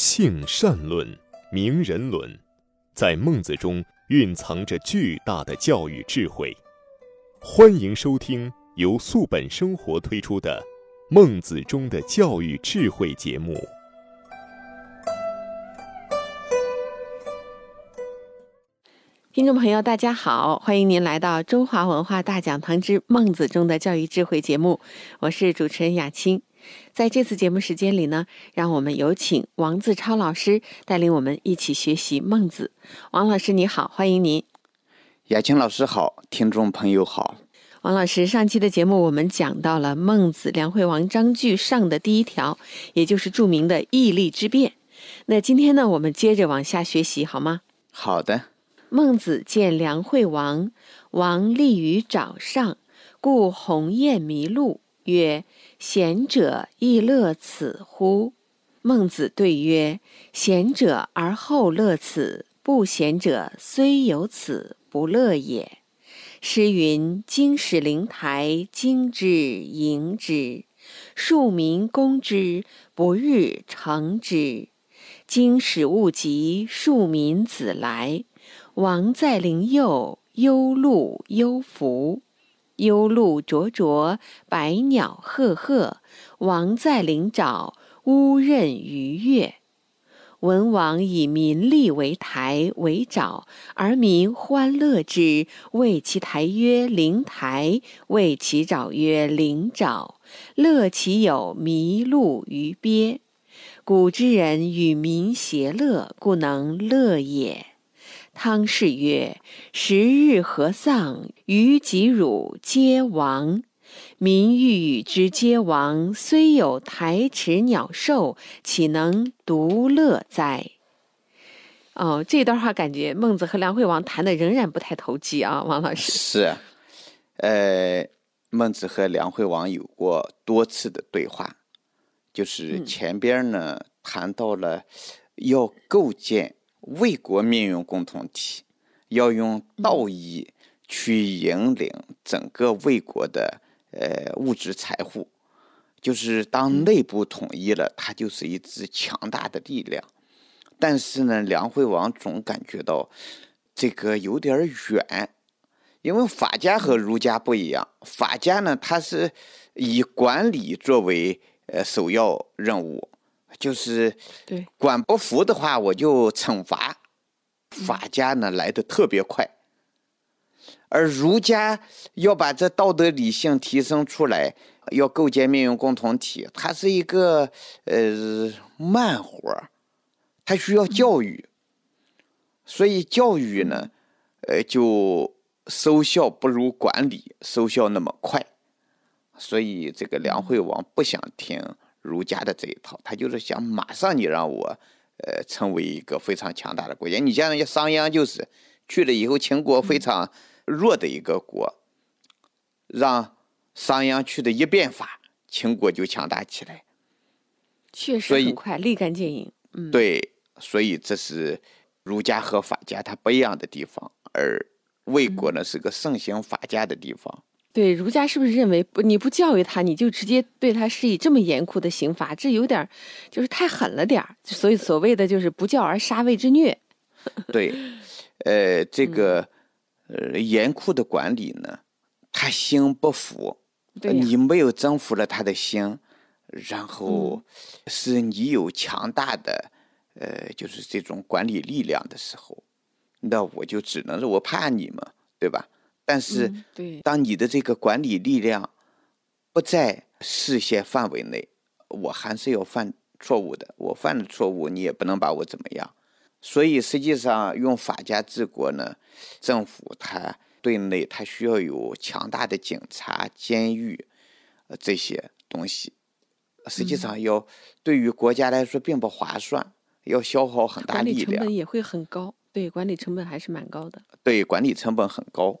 性善论、名人论，在孟子中蕴藏着巨大的教育智慧。欢迎收听由素本生活推出的《孟子中的教育智慧》节目。听众朋友，大家好，欢迎您来到中华文化大讲堂之《孟子中的教育智慧》节目，我是主持人雅青。在这次节目时间里呢，让我们有请王自超老师带领我们一起学习孟子。王老师你好，欢迎您。雅琴老师好，听众朋友好。王老师，上期的节目我们讲到了孟子《梁惠王章句上》的第一条，也就是著名的义利之辩。那今天呢，我们接着往下学习，好吗？好的。孟子见梁惠王，王立于沼上，故鸿雁迷路，曰。贤者亦乐此乎？孟子对曰：“贤者而后乐此，不贤者虽有此，不乐也。”诗云：“经使灵台，经之迎之；庶民攻之，不日成之。经使勿及，庶民子来。王在陵右，忧鹿忧福。”幽鹿灼灼，百鸟赫赫。王在灵沼，乌任鱼跃。文王以民利为台为沼，而民欢乐之，谓其台曰灵台，谓其沼曰灵沼。乐其有麋鹿于鳖。古之人与民谐乐，故能乐也。汤氏曰：“十日何丧？于己汝皆亡。民欲与之皆亡，虽有台池鸟兽，岂能独乐哉？”哦，这段话感觉孟子和梁惠王谈的仍然不太投机啊，王老师。是，呃，孟子和梁惠王有过多次的对话，就是前边呢谈到了要构建。为国命运共同体要用道义去引领整个魏国的呃物质财富，就是当内部统一了，它就是一支强大的力量。但是呢，梁惠王总感觉到这个有点远，因为法家和儒家不一样，法家呢，它是以管理作为呃首要任务。就是对。管不服的话，我就惩罚。法家呢来的特别快，而儒家要把这道德理性提升出来，要构建命运共同体，它是一个呃慢活儿，它需要教育，所以教育呢，呃就收效不如管理收效那么快，所以这个梁惠王不想听。儒家的这一套，他就是想马上你让我，呃，成为一个非常强大的国家。你像人家商鞅就是去了以后，秦国非常弱的一个国，让商鞅去的一变法，秦国就强大起来。确实很快，立竿见影。嗯，对，所以这是儒家和法家它不一样的地方，而魏国呢是个盛行法家的地方。对儒家是不是认为不你不教育他，你就直接对他施以这么严酷的刑罚？这有点就是太狠了点儿。所以所谓的就是不教而杀谓之虐。对，呃，这个呃严酷的管理呢，他心不服，你没有征服了他的心，然后是你有强大的呃就是这种管理力量的时候，那我就只能是我怕你嘛，对吧？但是，当你的这个管理力量不在视线范围内，我还是要犯错误的。我犯了错误，你也不能把我怎么样。所以，实际上用法家治国呢，政府它对内它需要有强大的警察、监狱，呃这些东西，实际上要对于国家来说并不划算，要消耗很大力量，成本也会很高。对，管理成本还是蛮高的。对，管理成本很高。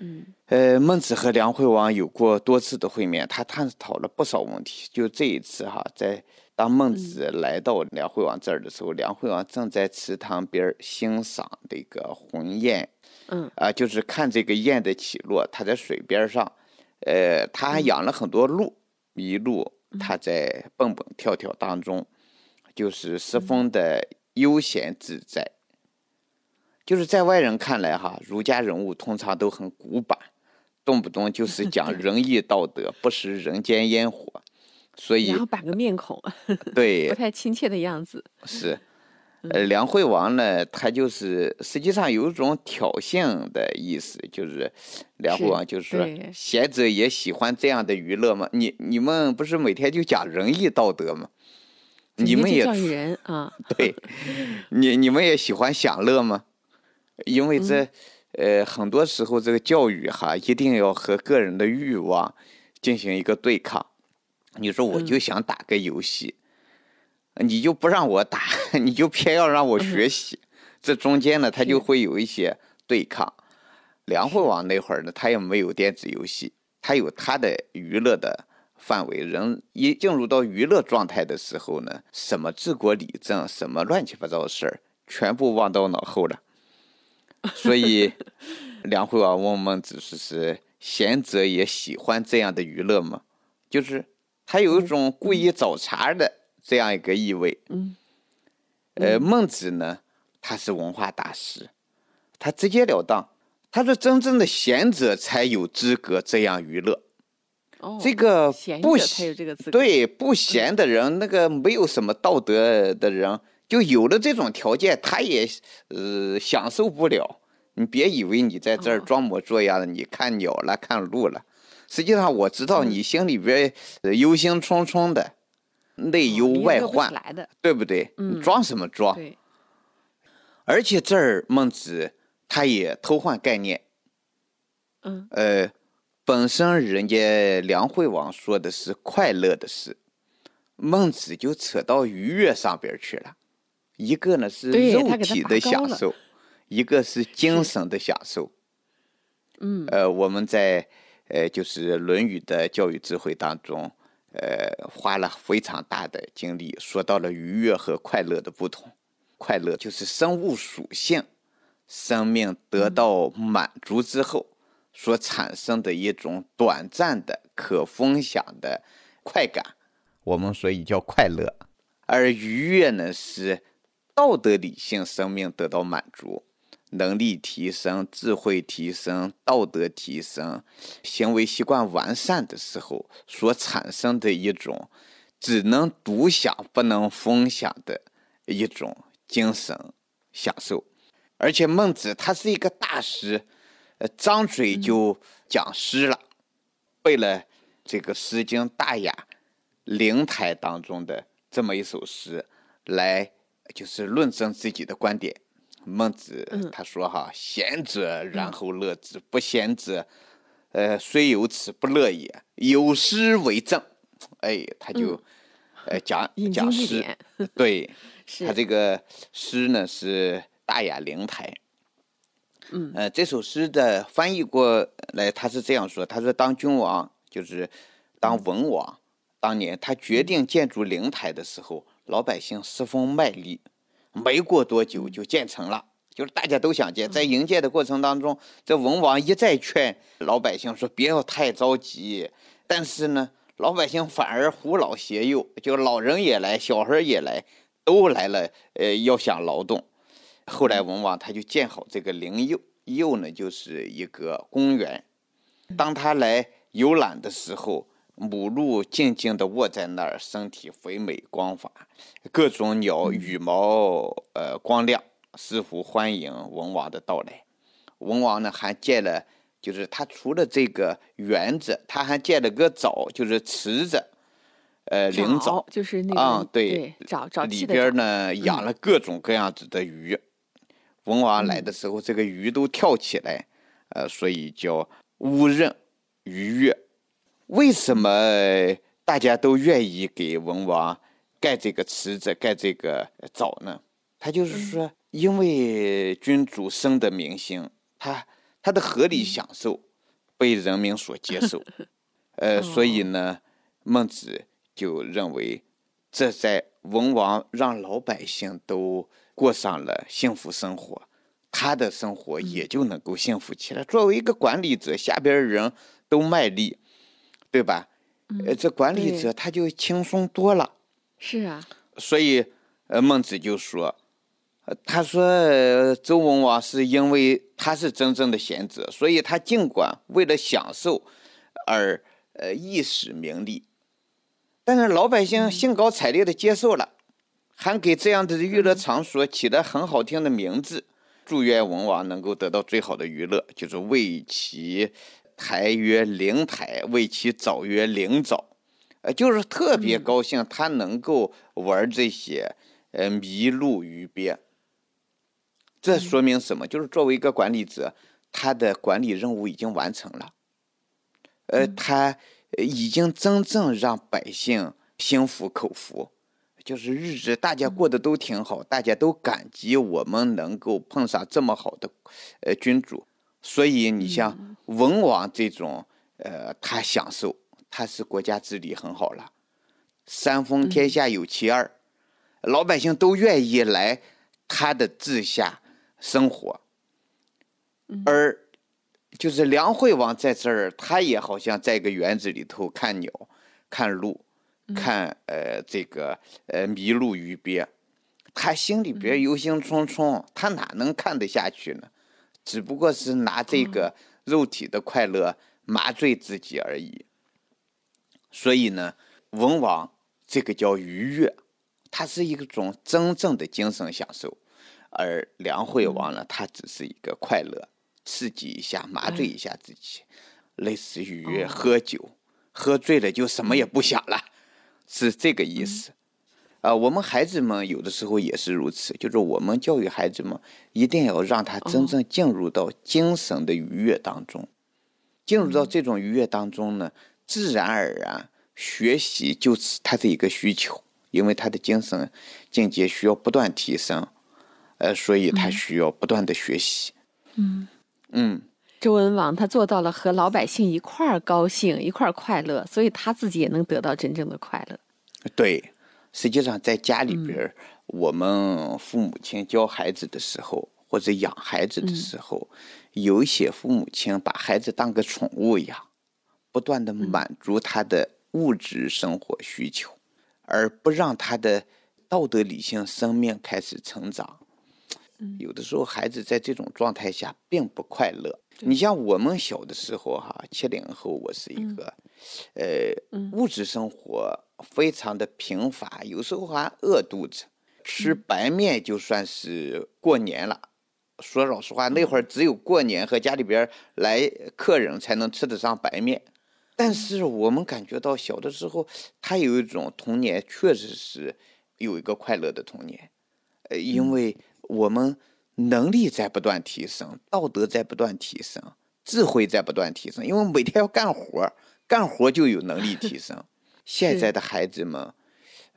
嗯，呃，孟子和梁惠王有过多次的会面，他探讨了不少问题。就这一次哈，在当孟子来到梁惠王这儿的时候，梁惠王正在池塘边欣赏这个鸿雁，嗯，啊，就是看这个雁的起落。他在水边上，呃，他还养了很多鹿，麋鹿，他在蹦蹦跳跳当中，就是十分的悠闲自在。就是在外人看来，哈，儒家人物通常都很古板，动不动就 是讲仁义道德，不食人间烟火，所以然后板个面孔，对不太亲切的样子。是。呃，梁惠王呢，他就是实际上有一种挑衅的意思，就是梁惠王就是说，贤者也喜欢这样的娱乐吗？你你们不是每天就讲仁义道德吗？你们也教育人啊？对，你你们也喜欢享乐吗？因为这呃很多时候这个教育哈，一定要和个人的欲望进行一个对抗。你说我就想打个游戏。你就不让我打，你就偏要让我学习，这中间呢，他就会有一些对抗。梁惠王那会儿呢，他也没有电子游戏，他有他的娱乐的范围。人一进入到娱乐状态的时候呢，什么治国理政，什么乱七八糟的事儿，全部忘到脑后了。所以，梁惠王问孟子说：“是贤者也喜欢这样的娱乐吗？”就是他有一种故意找茬的。这样一个意味，嗯，呃，孟子呢，他是文化大师，他直截了当，他说真正的贤者才有资格这样娱乐，哦，这个不贤对不贤的人，那个没有什么道德的人，就有了这种条件，他也呃享受不了。你别以为你在这儿装模作样的，你看鸟了，看鹿了，实际上我知道你心里边忧心忡忡的。内忧外患，对不对？你，装什么装？对。而且这儿孟子他也偷换概念。嗯。呃，本身人家梁惠王说的是快乐的事，孟子就扯到愉悦上边去了。一个呢是肉体的享受，一个是精神的享受。嗯。呃，我们在呃就是《论语》的教育智慧当中。呃，花了非常大的精力，说到了愉悦和快乐的不同。快乐就是生物属性，生命得到满足之后所产生的一种短暂的可分享的快感，我们所以叫快乐。而愉悦呢，是道德理性生命得到满足。能力提升、智慧提升、道德提升、行为习惯完善的时候，所产生的一种只能独享不能分享的一种精神享受。而且孟子他是一个大师，呃，张嘴就讲诗了，背了这个《诗经·大雅·灵台》当中的这么一首诗，来就是论证自己的观点。孟子他说：“哈，贤者然后乐之，不贤者，呃，虽有此不乐也。有诗为证。”哎，他就呃讲讲诗，对，他这个诗呢是《大雅·灵台》。嗯，呃，这首诗的翻译过来，他是这样说：“他说，当君王就是当文王，当年他决定建筑灵台的时候，老百姓十分卖力。”没过多久就建成了，就是大家都想建。在营建的过程当中，这文王一再劝老百姓说：“别要太着急。”但是呢，老百姓反而扶老携幼，就老人也来，小孩也来，都来了。呃，要想劳动。后来文王他就建好这个灵佑，佑呢就是一个公园。当他来游览的时候。母鹿静静地卧在那儿，身体肥美光滑，各种鸟羽毛呃光亮，似乎欢迎文王的到来。文王呢还建了，就是他除了这个园子，他还建了个沼，就是池子，呃灵沼，就是那个啊对里边呢养了各种各样子的鱼。文王来的时候，这个鱼都跳起来，呃，所以叫乌任鱼跃。为什么大家都愿意给文王盖这个池子、盖这个沼呢？他就是说，因为君主生的民心，他他的合理享受被人民所接受，呃，所以呢，孟子就认为，这在文王让老百姓都过上了幸福生活，他的生活也就能够幸福起来。作为一个管理者，下边人都卖力。对吧？呃，这管理者他就轻松多了。是啊。所以呃，孟子就说，他说周文王是因为他是真正的贤者，所以他尽管为了享受而呃一时名利，但是老百姓兴高采烈的接受了，还给这样的娱乐场所起了很好听的名字，祝愿文王能够得到最好的娱乐，就是为其台曰灵台，为其早曰灵早。呃，就是特别高兴，他能够玩这些，呃，麋鹿鱼鳖。这说明什么？就是作为一个管理者，他的管理任务已经完成了。呃，他已经真正让百姓心服口服，就是日子大家过得都挺好，大家都感激我们能够碰上这么好的，呃，君主。所以你像文王这种，呃，他享受。他是国家治理很好了，三分天下有其二，老百姓都愿意来他的治下生活，而就是梁惠王在这儿，他也好像在一个园子里头看鸟、看鹿、看呃这个呃麋鹿鱼鳖，他心里边忧心忡忡，他哪能看得下去呢？只不过是拿这个肉体的快乐麻醉自己而已。所以呢，文王这个叫愉悦，它是一种真正的精神享受；而梁惠王呢，他只是一个快乐，刺激一下，麻醉一下自己，类似于喝酒，喝醉了就什么也不想了，是这个意思。啊，我们孩子们有的时候也是如此，就是我们教育孩子们，一定要让他真正进入到精神的愉悦当中，进入到这种愉悦当中呢。自然而然，学习就是他的一个需求，因为他的精神境界需要不断提升，呃，所以他需要不断的学习。嗯嗯，周文王他做到了和老百姓一块儿高兴，一块儿快乐，所以他自己也能得到真正的快乐。对，实际上在家里边，我们父母亲教孩子的时候，或者养孩子的时候，有一些父母亲把孩子当个宠物养。不断的满足他的物质生活需求，而不让他的道德理性生命开始成长。有的时候孩子在这种状态下并不快乐。你像我们小的时候哈，七零后，我是一个，呃，物质生活非常的贫乏，有时候还饿肚子，吃白面就算是过年了。说老实话，那会儿只有过年和家里边来客人才能吃得上白面。但是我们感觉到小的时候，他有一种童年，确实是有一个快乐的童年，呃，因为我们能力在不断提升，道德在不断提升，智慧在不断提升，因为每天要干活，干活就有能力提升。现在的孩子们，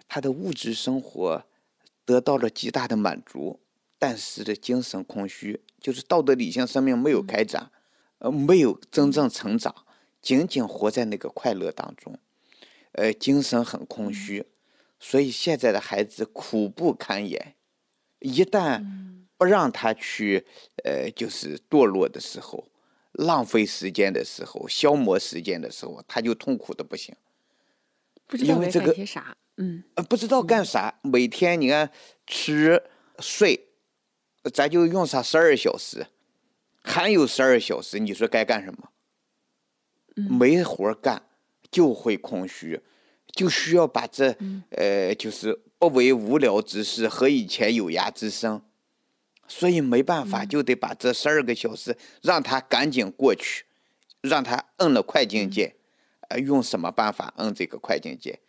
他的物质生活得到了极大的满足，但是的精神空虚，就是道德理性生命没有开展，呃，没有真正成长。仅仅活在那个快乐当中，呃，精神很空虚，所以现在的孩子苦不堪言。一旦不让他去，呃，就是堕落的时候，浪费时间的时候，消磨时间的时候，他就痛苦的不行。不知道干些啥，嗯，不知道干啥。每天你看吃睡，咱就用上十二小时，还有十二小时，你说该干什么？没活干，就会空虚，就需要把这呃，就是不为无聊之事，和以前有涯之生，所以没办法，就得把这十二个小时让他赶紧过去，让他摁了快进键，呃，用什么办法摁这个快进键？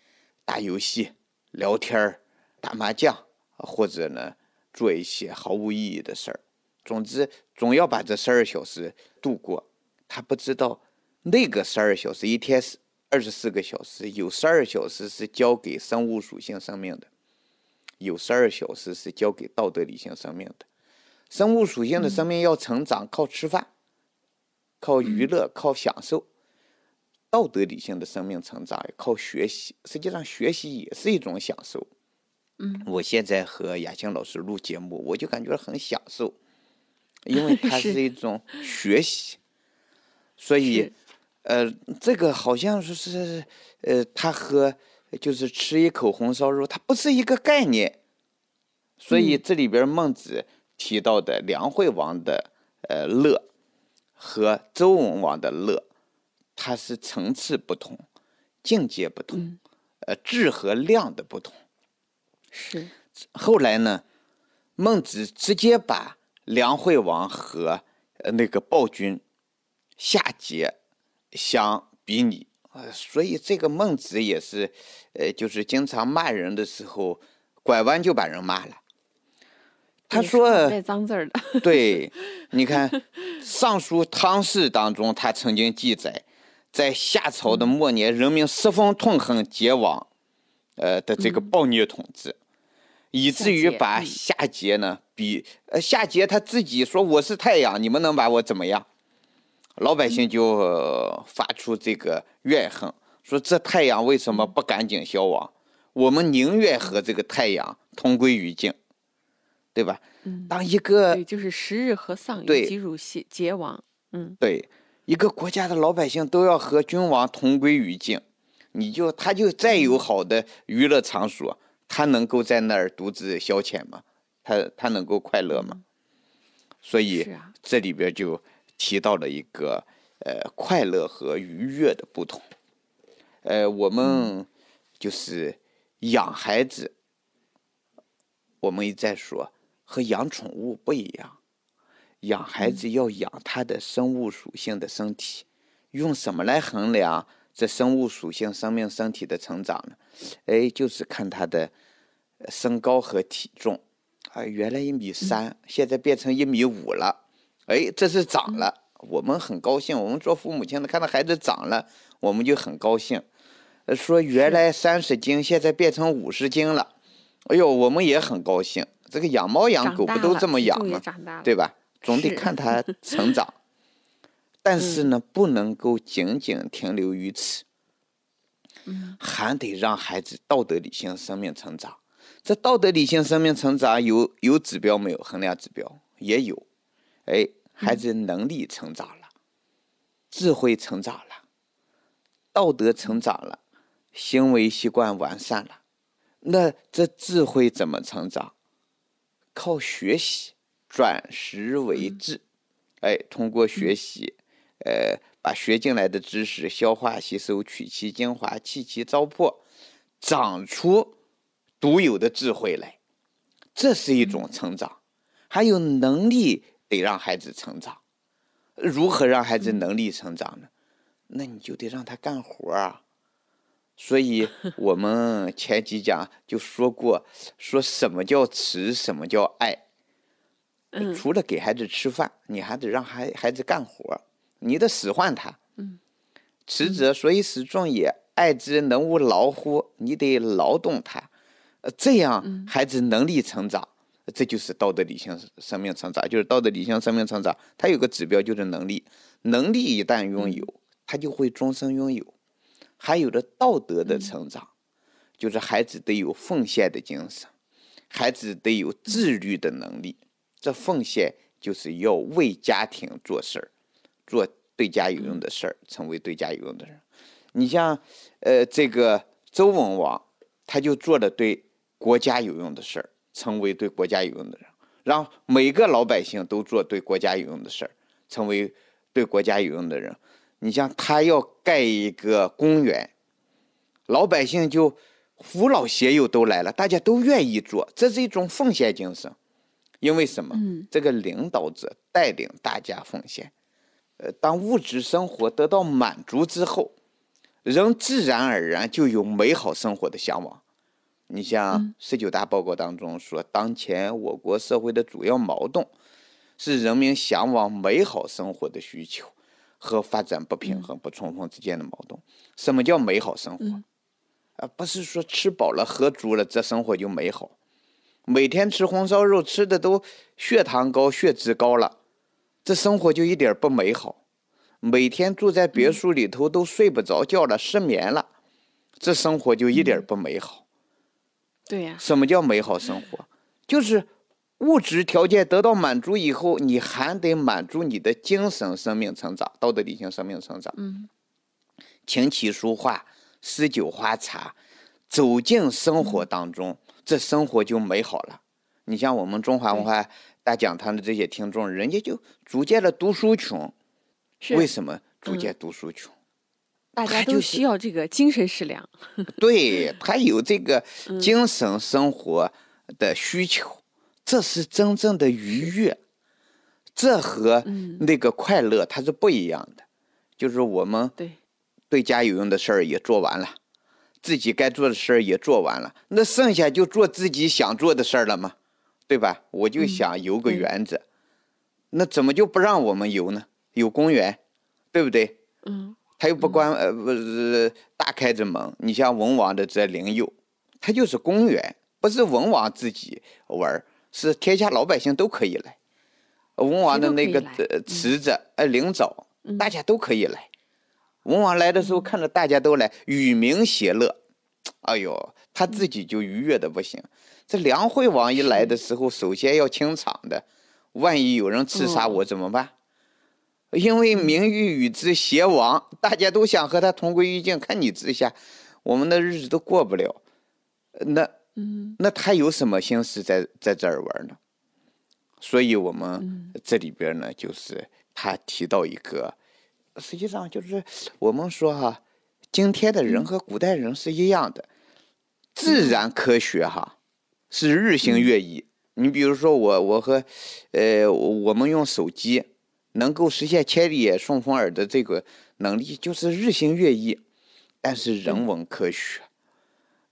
打游戏、聊天打麻将，或者呢，做一些毫无意义的事儿。总之，总要把这十二小时度过。他不知道。那个十二小时，一天是二十四个小时，有十二小时是交给生物属性生命的，有十二小时是交给道德理性生命的。生物属性的生命要成长，靠吃饭，靠娱乐，靠享受；道德理性的生命成长靠学习。实际上，学习也是一种享受。嗯，我现在和雅青老师录节目，我就感觉很享受，因为 它是一种学习，所以。呃，这个好像说是，呃，他和就是吃一口红烧肉，它不是一个概念，所以这里边孟子提到的梁惠王的呃乐和周文王的乐，它是层次不同，境界不同，呃质和量的不同。是。后来呢，孟子直接把梁惠王和那个暴君夏桀相比拟。呃，所以这个孟子也是，呃，就是经常骂人的时候，拐弯就把人骂了。他说带脏字的。对，你看 《尚书汤氏》当中，他曾经记载，在夏朝的末年，人民十分痛恨桀王，呃的这个暴虐统治，以至于把夏桀呢比，呃夏桀他自己说我是太阳，你们能把我怎么样？老百姓就发出这个怨恨，说这太阳为什么不赶紧消亡？我们宁愿和这个太阳同归于尽，对吧？嗯，当一个对，就是十日和丧，对，及入桀桀王。嗯，对，一个国家的老百姓都要和君王同归于尽，你就他就再有好的娱乐场所，他能够在那儿独自消遣吗？他他能够快乐吗？所以这里边就。提到了一个呃快乐和愉悦的不同，呃，我们就是养孩子，我们一再说和养宠物不一样，养孩子要养他的生物属性的身体，用什么来衡量这生物属性生命身体的成长呢？哎，就是看他的身高和体重，啊，原来一米三，现在变成一米五了。哎，这是长了，我们很高兴。我们做父母亲的看到孩子长了，我们就很高兴。说原来三十斤，现在变成五十斤了，哎呦，我们也很高兴。这个养猫养狗不都这么养吗？对吧？总得看他成长。但是呢，不能够仅仅停留于此，还得让孩子道德理性生命成长。这道德理性生命成长有有指标没有？衡量指标也有。哎，孩子能力成长了，智慧成长了，道德成长了，行为习惯完善了。那这智慧怎么成长？靠学习，转识为智。哎，通过学习，呃，把学进来的知识消化吸收，取其精华，弃其糟粕，长出独有的智慧来。这是一种成长，还有能力。得让孩子成长，如何让孩子能力成长呢？那你就得让他干活啊。所以 我们前几讲就说过，说什么叫慈，什么叫爱。除了给孩子吃饭，你还得让孩孩子干活，你得使唤他。嗯。持者，所以始终也；爱之，能无劳乎？你得劳动他，呃，这样孩子能力成长。这就是道德理性生命成长，就是道德理性生命成长。它有个指标，就是能力。能力一旦拥有，他就会终身拥有。还有的道德的成长，就是孩子得有奉献的精神，孩子得有自律的能力。这奉献就是要为家庭做事儿，做对家有用的事儿，成为对家有用的人。你像，呃，这个周文王，他就做了对国家有用的事儿。成为对国家有用的人，让每个老百姓都做对国家有用的事儿，成为对国家有用的人。你像他要盖一个公园，老百姓就扶老携幼都来了，大家都愿意做，这是一种奉献精神。因为什么？这个领导者带领大家奉献。呃，当物质生活得到满足之后，人自然而然就有美好生活的向往。你像十九大报告当中说，当前我国社会的主要矛盾是人民向往美好生活的需求和发展不平衡不充分之间的矛盾。什么叫美好生活？啊，不是说吃饱了喝足了这生活就美好，每天吃红烧肉吃的都血糖高血脂高了，这生活就一点不美好。每天住在别墅里头都睡不着觉了，失眠了，这生活就一点不美好。对呀，什么叫美好生活？就是物质条件得到满足以后，你还得满足你的精神生命成长、道德理性生命成长。嗯，琴棋书画、诗酒花茶，走进生活当中，这生活就美好了。你像我们中华文化大讲堂的这些听众，人家就逐渐的读书穷。为什么逐渐读书穷？大家都需要这个精神食粮。对 他有这个精神生活的需求，这是真正的愉悦。这和那个快乐它是不一样的。就是我们对对家有用的事儿也做完了。自己该做的事儿也做完了，那剩下就做自己想做的事儿了吗？对吧？我就想游个园子，那怎么就不让我们游呢？有公园，对不对？嗯，他又不关呃不是大开着门。你像文王的这灵佑，他就是公园，不是文王自己玩是天下老百姓都可以来。文王的那个池子呃灵沼，大家都可以来。文王来的时候，看着大家都来，与民偕乐，哎呦，他自己就愉悦的不行。这梁惠王一来的时候，首先要清场的，万一有人刺杀我怎么办？因为名誉与之偕亡，大家都想和他同归于尽。看你之下，我们的日子都过不了。那，那他有什么心思在在这儿玩呢？所以我们这里边呢，就是他提到一个。实际上就是我们说哈，今天的人和古代人是一样的，自然科学哈是日新月异。你比如说我，我和呃我们用手机能够实现千里顺风耳的这个能力，就是日新月异。但是人文科学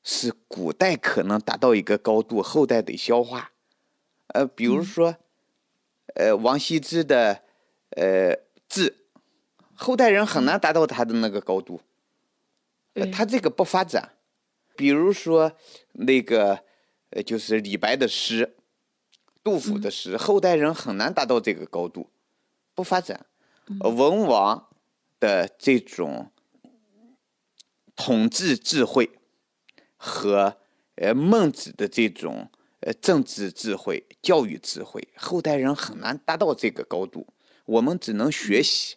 是古代可能达到一个高度，后代得消化。呃，比如说，呃王羲之的呃字。后代人很难达到他的那个高度，他这个不发展。比如说那个，呃，就是李白的诗，杜甫的诗，后代人很难达到这个高度，不发展。文王的这种统治智慧和呃孟子的这种呃政治智慧、教育智慧，后代人很难达到这个高度，我们只能学习。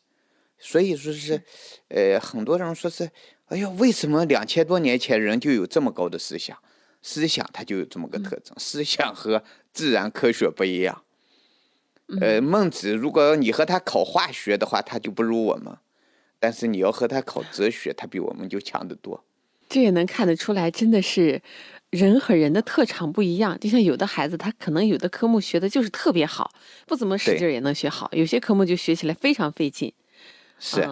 所以说是，呃，很多人说是，哎呀，为什么两千多年前人就有这么高的思想？思想它就有这么个特征，思想和自然科学不一样。呃，孟子，如果你和他考化学的话，他就不如我们；但是你要和他考哲学，他比我们就强得多。这也能看得出来，真的是人和人的特长不一样。就像有的孩子，他可能有的科目学的就是特别好，不怎么使劲也能学好；有些科目就学起来非常费劲。是，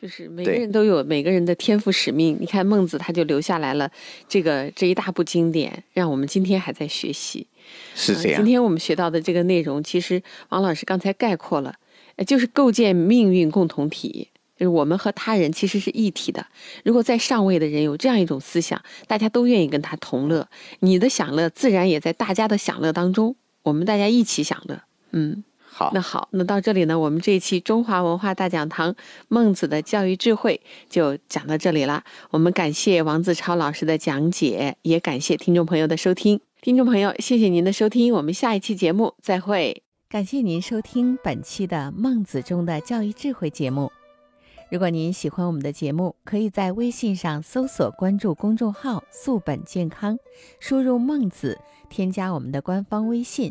就是每个人都有每个人的天赋使命。你看孟子，他就留下来了这个这一大部经典，让我们今天还在学习。是这样。今天我们学到的这个内容，其实王老师刚才概括了，就是构建命运共同体，就是我们和他人其实是一体的。如果在上位的人有这样一种思想，大家都愿意跟他同乐，你的享乐自然也在大家的享乐当中，我们大家一起享乐。嗯。好，那好，那到这里呢，我们这一期中华文化大讲堂孟子的教育智慧就讲到这里了。我们感谢王子超老师的讲解，也感谢听众朋友的收听。听众朋友，谢谢您的收听，我们下一期节目再会。感谢您收听本期的孟子中的教育智慧节目。如果您喜欢我们的节目，可以在微信上搜索关注公众号“素本健康”，输入“孟子”，添加我们的官方微信。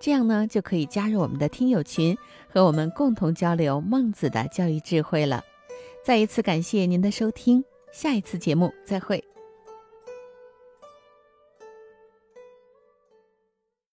这样呢，就可以加入我们的听友群，和我们共同交流孟子的教育智慧了。再一次感谢您的收听，下一次节目再会。